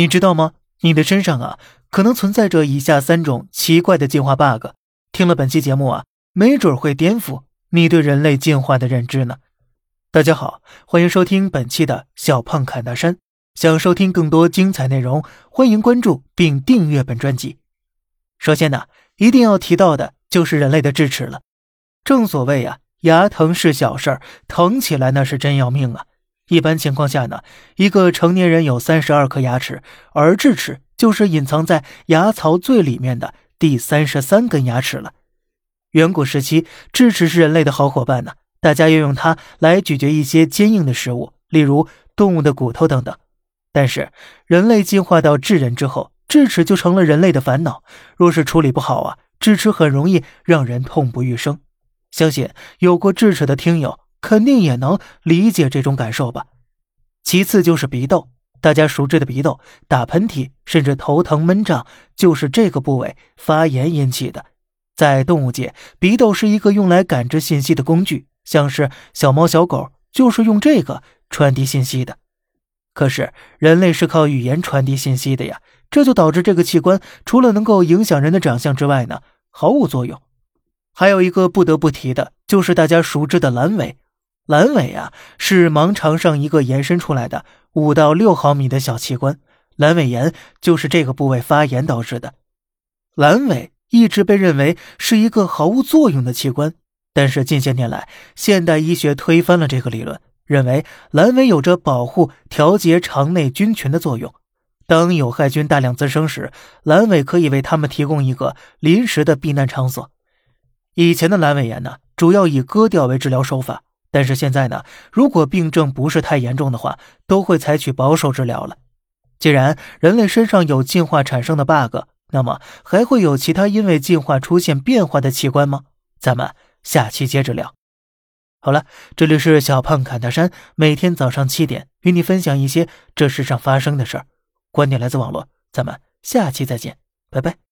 你知道吗？你的身上啊，可能存在着以下三种奇怪的进化 bug。听了本期节目啊，没准会颠覆你对人类进化的认知呢。大家好，欢迎收听本期的小胖侃大山。想收听更多精彩内容，欢迎关注并订阅本专辑。首先呢，一定要提到的就是人类的智齿了。正所谓啊，牙疼是小事儿，疼起来那是真要命啊。一般情况下呢，一个成年人有三十二颗牙齿，而智齿就是隐藏在牙槽最里面的第三十三根牙齿了。远古时期，智齿是人类的好伙伴呢，大家要用它来咀嚼一些坚硬的食物，例如动物的骨头等等。但是人类进化到智人之后，智齿就成了人类的烦恼。若是处理不好啊，智齿很容易让人痛不欲生。相信有过智齿的听友。肯定也能理解这种感受吧。其次就是鼻窦，大家熟知的鼻窦，打喷嚏甚至头疼闷胀，就是这个部位发炎引起的。在动物界，鼻窦是一个用来感知信息的工具，像是小猫小狗就是用这个传递信息的。可是人类是靠语言传递信息的呀，这就导致这个器官除了能够影响人的长相之外呢，毫无作用。还有一个不得不提的，就是大家熟知的阑尾。阑尾啊，是盲肠上一个延伸出来的五到六毫米的小器官，阑尾炎就是这个部位发炎导致的。阑尾一直被认为是一个毫无作用的器官，但是近些年来，现代医学推翻了这个理论，认为阑尾有着保护、调节肠内菌群的作用。当有害菌大量滋生时，阑尾可以为他们提供一个临时的避难场所。以前的阑尾炎呢，主要以割掉为治疗手法。但是现在呢，如果病症不是太严重的话，都会采取保守治疗了。既然人类身上有进化产生的 bug，那么还会有其他因为进化出现变化的器官吗？咱们下期接着聊。好了，这里是小胖侃大山，每天早上七点与你分享一些这世上发生的事儿，观点来自网络，咱们下期再见，拜拜。